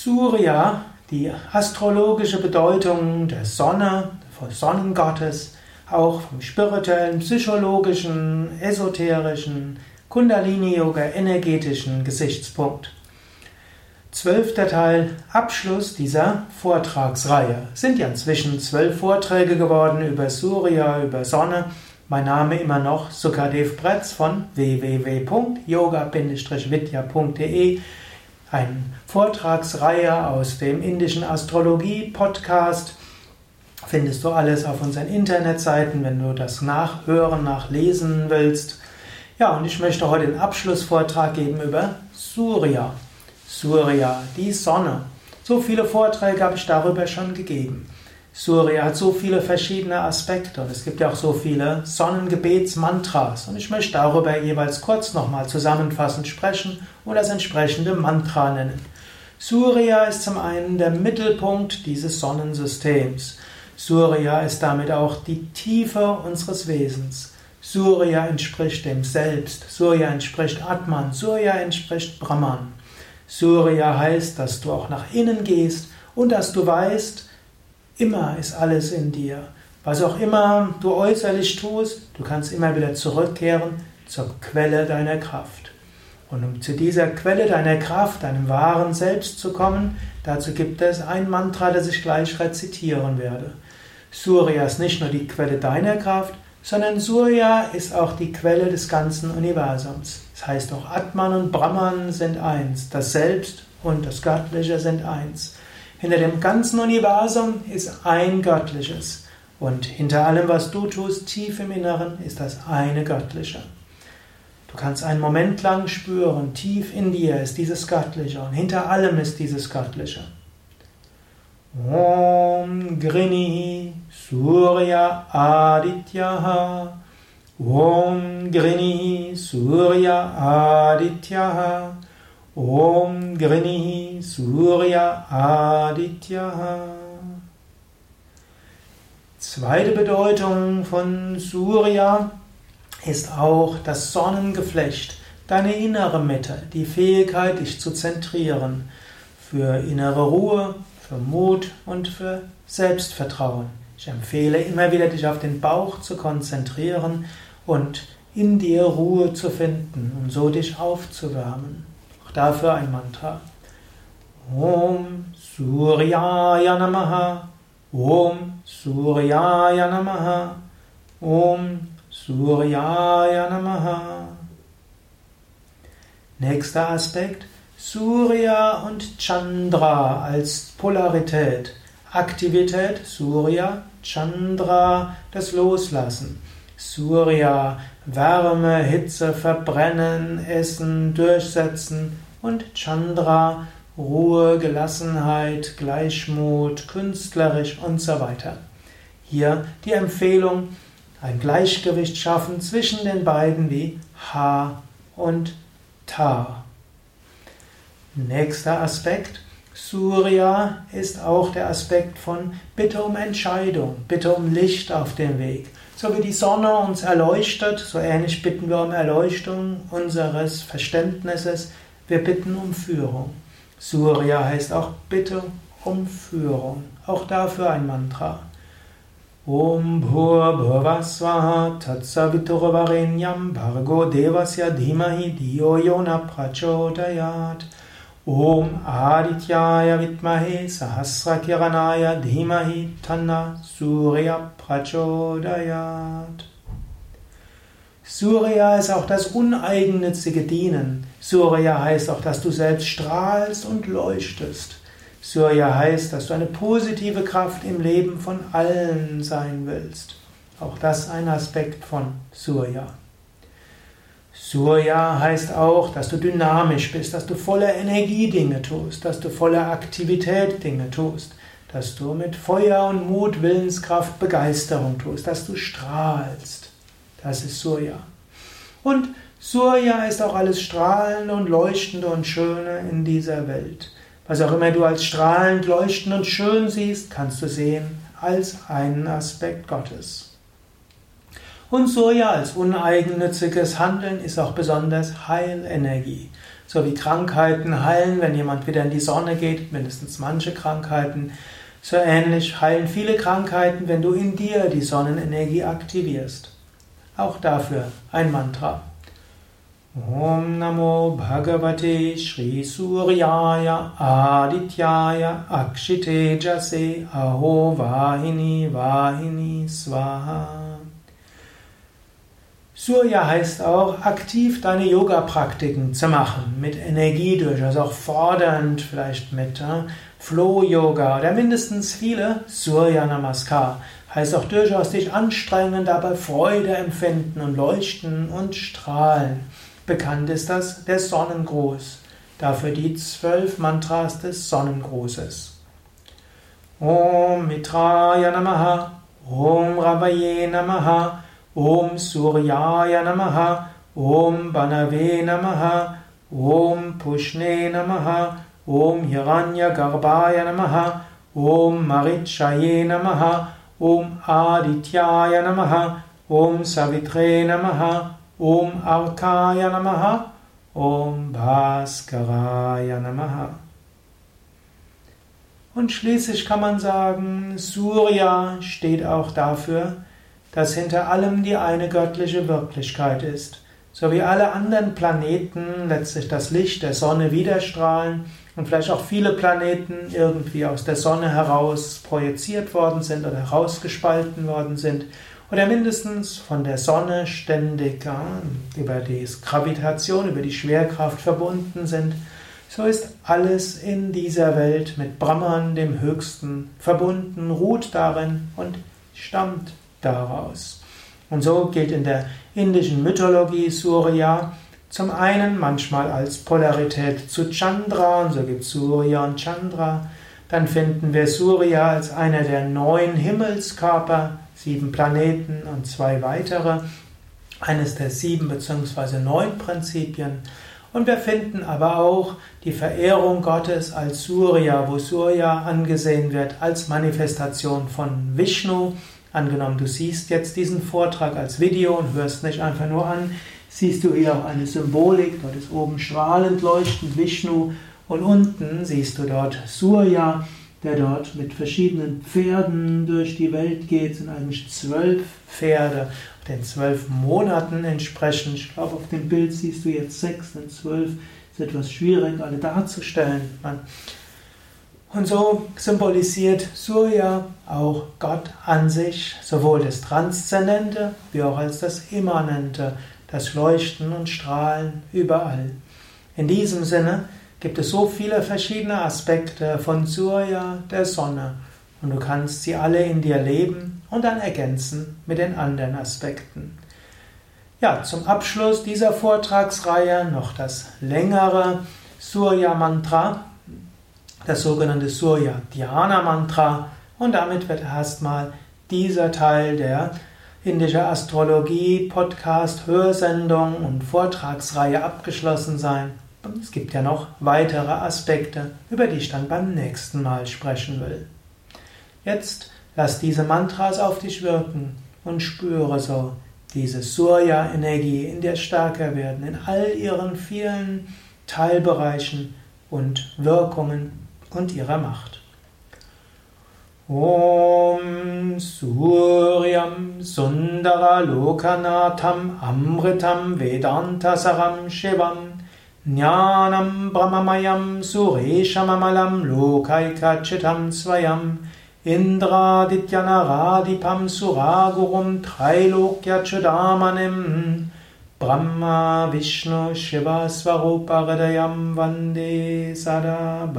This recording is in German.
Surya, die astrologische Bedeutung der Sonne, des Sonnengottes, auch vom spirituellen, psychologischen, esoterischen, Kundalini-Yoga, energetischen Gesichtspunkt. Zwölfter Teil, Abschluss dieser Vortragsreihe. Es sind ja inzwischen zwölf Vorträge geworden über Surya, über Sonne. Mein Name immer noch Sukadev Bretz von www.yoga-vidya.de. Eine Vortragsreihe aus dem indischen Astrologie-Podcast. Findest du alles auf unseren Internetseiten, wenn du das nachhören, nachlesen willst. Ja, und ich möchte heute den Abschlussvortrag geben über Surya. Surya, die Sonne. So viele Vorträge habe ich darüber schon gegeben. Surya hat so viele verschiedene Aspekte und es gibt ja auch so viele Sonnengebetsmantras und ich möchte darüber jeweils kurz nochmal zusammenfassend sprechen und das entsprechende Mantra nennen. Surya ist zum einen der Mittelpunkt dieses Sonnensystems. Surya ist damit auch die Tiefe unseres Wesens. Surya entspricht dem Selbst, Surya entspricht Atman, Surya entspricht Brahman. Surya heißt, dass du auch nach innen gehst und dass du weißt, immer ist alles in dir. Was auch immer du äußerlich tust, du kannst immer wieder zurückkehren zur Quelle deiner Kraft. Und um zu dieser Quelle deiner Kraft, deinem wahren Selbst zu kommen, dazu gibt es ein Mantra, das ich gleich rezitieren werde. Surya ist nicht nur die Quelle deiner Kraft, sondern Surya ist auch die Quelle des ganzen Universums. Das heißt auch Atman und Brahman sind eins, das Selbst und das Göttliche sind eins. Hinter dem ganzen Universum ist ein Göttliches und hinter allem, was du tust, tief im Inneren, ist das eine Göttliche. Du kannst einen Moment lang spüren, tief in dir ist dieses Göttliche und hinter allem ist dieses Göttliche. Om Grini Surya Adityaha Om Grini Surya Adityaha Om Grini Surya Adityaha Zweite Bedeutung von Surya ist auch das Sonnengeflecht, deine innere Mitte, die Fähigkeit, dich zu zentrieren, für innere Ruhe, für Mut und für Selbstvertrauen. Ich empfehle immer wieder, dich auf den Bauch zu konzentrieren und in dir Ruhe zu finden und so dich aufzuwärmen. Auch dafür ein Mantra. Om Suryaya Namaha Om Suryaya Namaha Om Suryaya Namaha Nächster Aspekt Surya und Chandra als Polarität. Aktivität Surya, Chandra das Loslassen. Surya Wärme, Hitze, Verbrennen, Essen, Durchsetzen und Chandra Ruhe, Gelassenheit, Gleichmut, künstlerisch und so weiter. Hier die Empfehlung, ein Gleichgewicht schaffen zwischen den beiden wie Ha und Ta. Nächster Aspekt. Surya ist auch der Aspekt von Bitte um Entscheidung, Bitte um Licht auf dem Weg. So wie die Sonne uns erleuchtet, so ähnlich bitten wir um Erleuchtung unseres Verständnisses. Wir bitten um Führung. Surya heißt auch Bitte um Führung. Auch dafür ein Mantra. Om Bhur Bhuvasvaha Tatsaviturvarenyam Bhargo Devasya Dhimahi Diyo Yona Prachodayat Om Adityaya Vidmahe Sahasrakiranaya Dhimahi Tanna Surya Prachodayat. Surya ist auch das uneigennützige Dienen. Surya heißt auch, dass du selbst strahlst und leuchtest. Surya heißt, dass du eine positive Kraft im Leben von allen sein willst. Auch das ein Aspekt von Surya. Surya heißt auch, dass du dynamisch bist, dass du voller Energie Dinge tust, dass du voller Aktivität Dinge tust, dass du mit Feuer und Mut, Willenskraft, Begeisterung tust, dass du strahlst. Das ist Surya. Und Surya ist auch alles Strahlende und Leuchtende und Schöne in dieser Welt. Was auch immer du als strahlend, leuchtend und schön siehst, kannst du sehen als einen Aspekt Gottes. Und Surya als uneigennütziges Handeln ist auch besonders Heilenergie. So wie Krankheiten heilen, wenn jemand wieder in die Sonne geht, mindestens manche Krankheiten, so ähnlich heilen viele Krankheiten, wenn du in dir die Sonnenenergie aktivierst. Auch dafür ein Mantra. Om Namo Bhagavate Shri Suryaya Adityaya Akshite Jase Aho Vahini Vahini Swaha. Surya heißt auch, aktiv deine Yoga-Praktiken zu machen, mit Energie durch, also auch fordernd, vielleicht mit äh, Flow-Yoga oder mindestens viele Surya Namaskar. Heißt auch durchaus dich anstrengen, dabei Freude empfinden und leuchten und strahlen. Bekannt ist das der Sonnengruß. Dafür die zwölf Mantras des Sonnengrußes. Om Mitraya Namaha, Om Ravaye Namaha, Om Suryaya Namaha, Om Banave Namaha, Om Pushne Namaha, Om Hiranya Garbhaya Namaha, Om Marichaye Namaha, Om Adityaya Namaha, Om Savitre Namaha, Om Arkaya Namaha, Om Bhaskaraya Namaha. Und schließlich kann man sagen, Surya steht auch dafür, dass hinter allem die eine göttliche Wirklichkeit ist. So wie alle anderen Planeten letztlich das Licht der Sonne widerstrahlen und vielleicht auch viele Planeten irgendwie aus der Sonne heraus projiziert worden sind oder herausgespalten worden sind, oder mindestens von der Sonne ständig ja, über die Gravitation, über die Schwerkraft verbunden sind, so ist alles in dieser Welt mit Brahman, dem Höchsten, verbunden, ruht darin und stammt daraus. Und so gilt in der indischen Mythologie Surya zum einen manchmal als Polarität zu Chandra, und so gibt es Surya und Chandra. Dann finden wir Surya als einer der neun Himmelskörper, sieben Planeten und zwei weitere, eines der sieben bzw. neun Prinzipien. Und wir finden aber auch die Verehrung Gottes als Surya, wo Surya angesehen wird als Manifestation von Vishnu. Angenommen, du siehst jetzt diesen Vortrag als Video und hörst nicht einfach nur an, siehst du hier auch eine Symbolik. Dort ist oben strahlend leuchtend Vishnu und unten siehst du dort Surya der dort mit verschiedenen Pferden durch die Welt geht, sind eigentlich zwölf Pferde. Den zwölf Monaten entsprechend, ich glaube, auf dem Bild siehst du jetzt sechs, denn zwölf ist etwas schwierig, alle darzustellen. Und so symbolisiert Surya auch Gott an sich, sowohl das Transzendente wie auch als das Immanente, das Leuchten und Strahlen überall. In diesem Sinne gibt es so viele verschiedene Aspekte von Surya, der Sonne, und du kannst sie alle in dir leben und dann ergänzen mit den anderen Aspekten. Ja, zum Abschluss dieser Vortragsreihe noch das längere Surya Mantra, das sogenannte Surya Dhyana Mantra, und damit wird erstmal dieser Teil der indische Astrologie Podcast Hörsendung und Vortragsreihe abgeschlossen sein. Es gibt ja noch weitere Aspekte, über die ich dann beim nächsten Mal sprechen will. Jetzt lass diese Mantras auf dich wirken und spüre so diese Surya-Energie in dir stärker werden, in all ihren vielen Teilbereichen und Wirkungen und ihrer Macht. Om Sundara Lokanatham Amritam Vedantasaram Shivam Jnanam Brahmamayam Sureshamamalam Lokaikachitam Swayam Indradityanarādipam Suragurum Trailokyachodamanim Brahma विष्णुशिवः स्वरूपहरयं वन्दे सरभास्कारम्